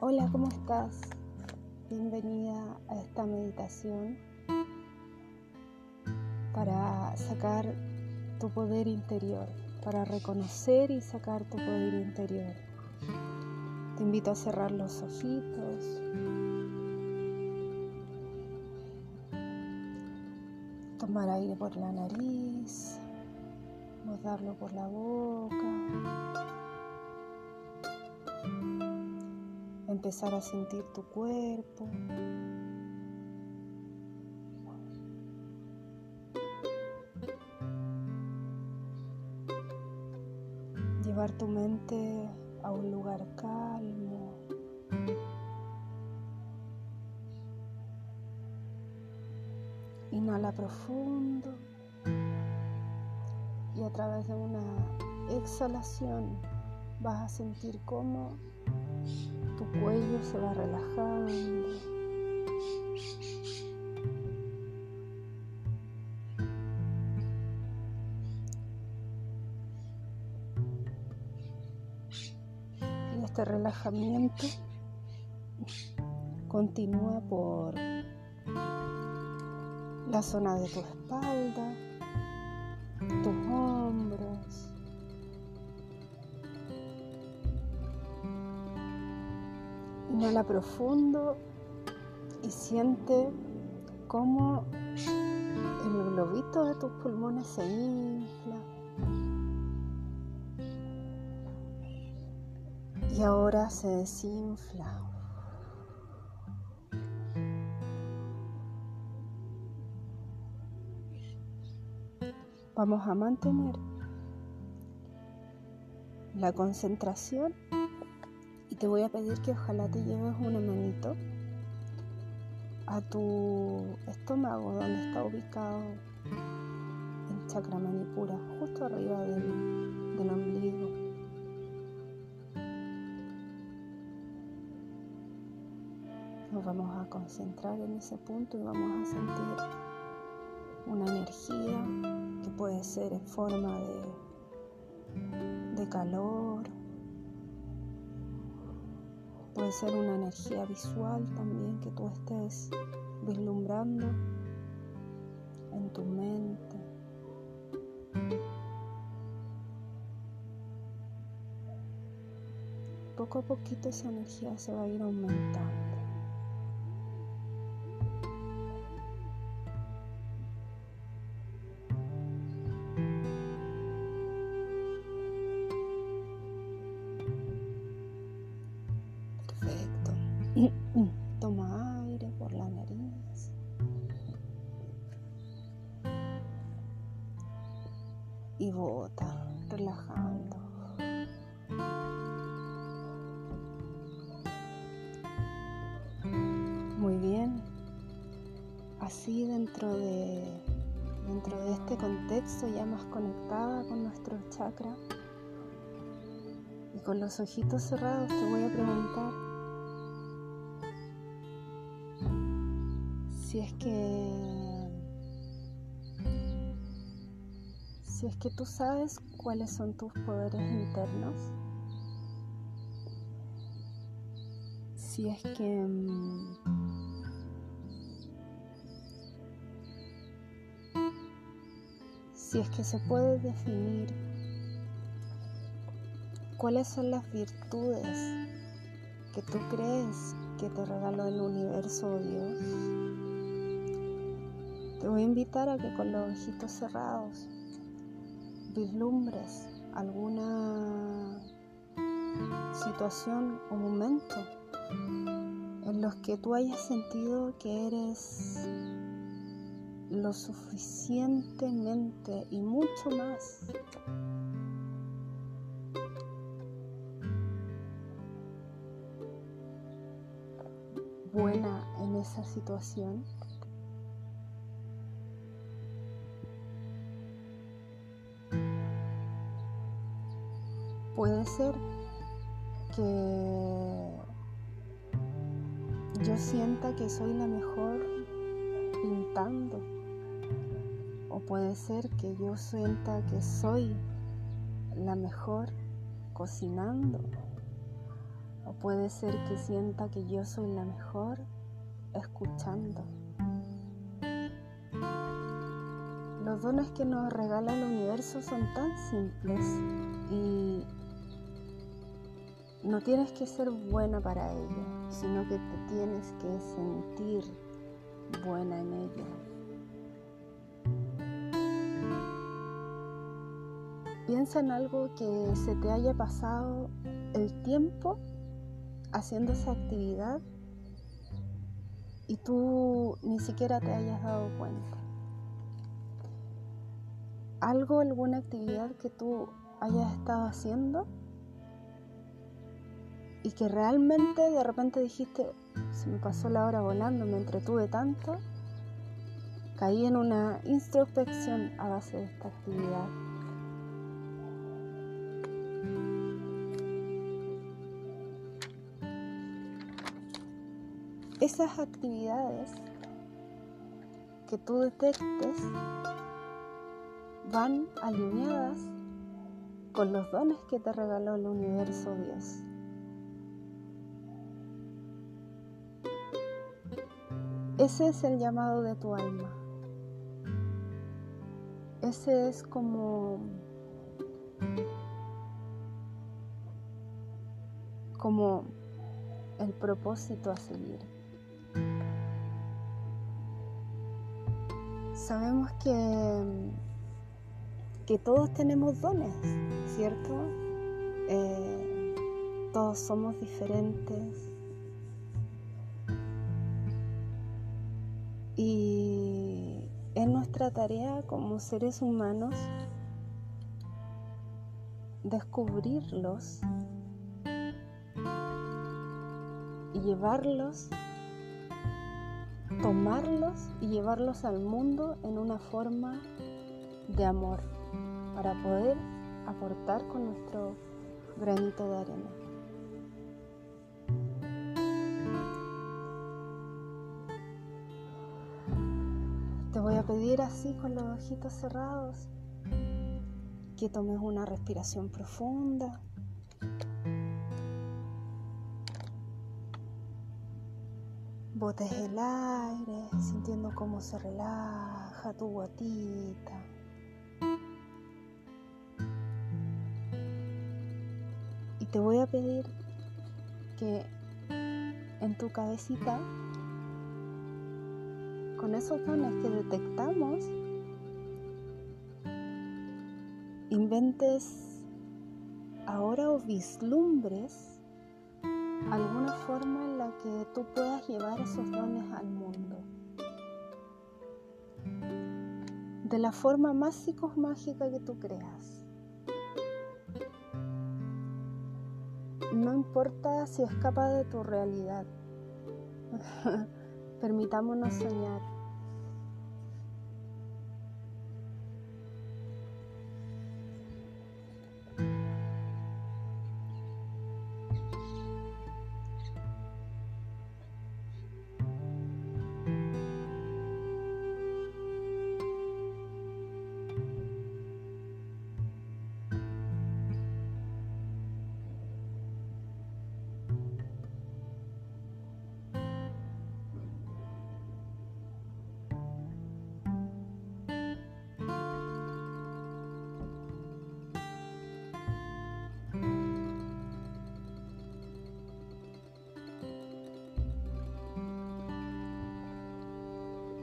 Hola, ¿cómo estás? Bienvenida a esta meditación para sacar tu poder interior, para reconocer y sacar tu poder interior. Te invito a cerrar los ojitos. Tomar aire por la nariz, darlo por la boca. Empezar a sentir tu cuerpo. Llevar tu mente a un lugar calmo. Inhala profundo y a través de una exhalación vas a sentir cómo tu cuello se va relajando. Y este relajamiento continúa por la zona de tu espalda, Inhala profundo y siente cómo el globito de tus pulmones se infla. Y ahora se desinfla. Vamos a mantener la concentración te voy a pedir que ojalá te lleves una manito a tu estómago donde está ubicado el chakra manipura, justo arriba del, del ombligo. Nos vamos a concentrar en ese punto y vamos a sentir una energía que puede ser en forma de, de calor, Puede ser una energía visual también que tú estés vislumbrando en tu mente. Poco a poquito esa energía se va a ir aumentando. Toma aire por la nariz. Y bota, relajando. Muy bien. Así dentro de dentro de este contexto ya más conectada con nuestro chakra y con los ojitos cerrados te voy a preguntar si es que si es que tú sabes cuáles son tus poderes internos, si es que si es que se puede definir cuáles son las virtudes que tú crees que te regaló el universo Dios. Te voy a invitar a que con los ojitos cerrados vislumbres alguna situación o momento en los que tú hayas sentido que eres lo suficientemente y mucho más buena en esa situación Puede ser que yo sienta que soy la mejor pintando. O puede ser que yo sienta que soy la mejor cocinando. O puede ser que sienta que yo soy la mejor escuchando. Los dones que nos regala el universo son tan simples y no tienes que ser buena para ello, sino que te tienes que sentir buena en ello. Piensa en algo que se te haya pasado el tiempo haciendo esa actividad y tú ni siquiera te hayas dado cuenta. Algo, alguna actividad que tú hayas estado haciendo y que realmente de repente dijiste, se me pasó la hora volando, me entretuve tanto, caí en una introspección a base de esta actividad. esas actividades que tú detectes van alineadas con los dones que te regaló el universo Dios. Ese es el llamado de tu alma. Ese es como como el propósito a seguir. sabemos que, que todos tenemos dones, ¿cierto? Eh, todos somos diferentes. Y es nuestra tarea como seres humanos descubrirlos y llevarlos tomarlos y llevarlos al mundo en una forma de amor para poder aportar con nuestro granito de arena. Pedir así con los ojitos cerrados que tomes una respiración profunda. Botes el aire, sintiendo cómo se relaja tu guatita. Y te voy a pedir que en tu cabecita, con esos dones que detectamos, inventes ahora o vislumbres alguna forma en la que tú puedas llevar esos dones al mundo. De la forma más psicomágica que tú creas. No importa si escapa de tu realidad. Permitámonos soñar.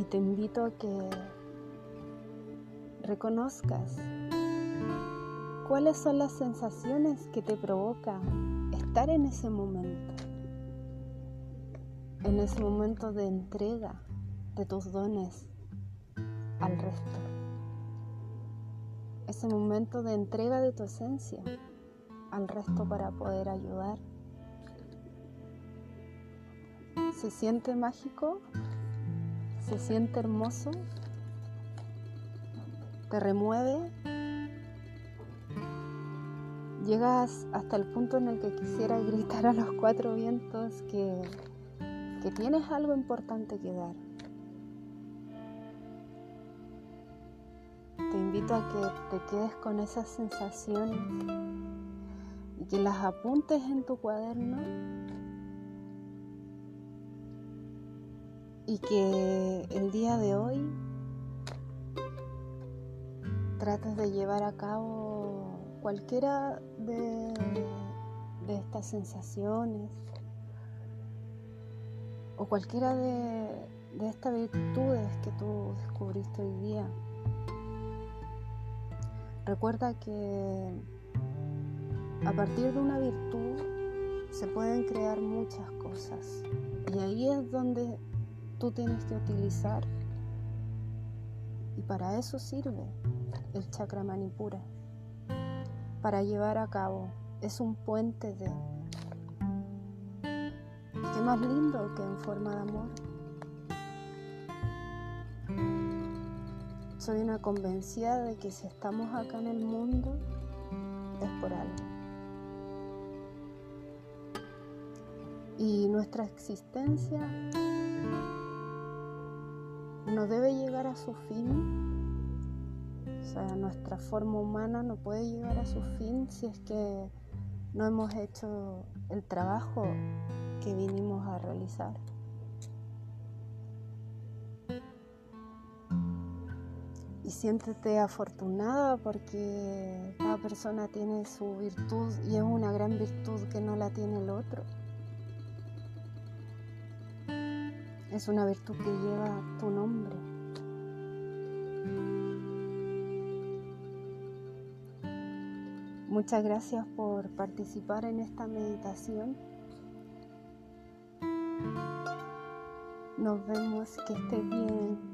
Y te invito a que reconozcas cuáles son las sensaciones que te provoca estar en ese momento, en ese momento de entrega de tus dones al resto, ese momento de entrega de tu esencia al resto para poder ayudar. ¿Se siente mágico? Se siente hermoso, te remueve, llegas hasta el punto en el que quisiera gritar a los cuatro vientos que, que tienes algo importante que dar. Te invito a que te quedes con esa sensación y que las apuntes en tu cuaderno y que el día de hoy trates de llevar a cabo cualquiera de, de estas sensaciones o cualquiera de, de estas virtudes que tú descubriste hoy día. Recuerda que a partir de una virtud se pueden crear muchas cosas y ahí es donde tú tienes que utilizar. Y para eso sirve el chakra manipura para llevar a cabo. Es un puente de qué más lindo que en forma de amor. Soy una convencida de que si estamos acá en el mundo es por algo. Y nuestra existencia no debe llegar a su fin. O sea, nuestra forma humana no puede llegar a su fin si es que no hemos hecho el trabajo que vinimos a realizar. y siéntete afortunada porque cada persona tiene su virtud y es una gran virtud que no la tiene el otro. Es una virtud que lleva tu nombre. Muchas gracias por participar en esta meditación. Nos vemos, que estés bien.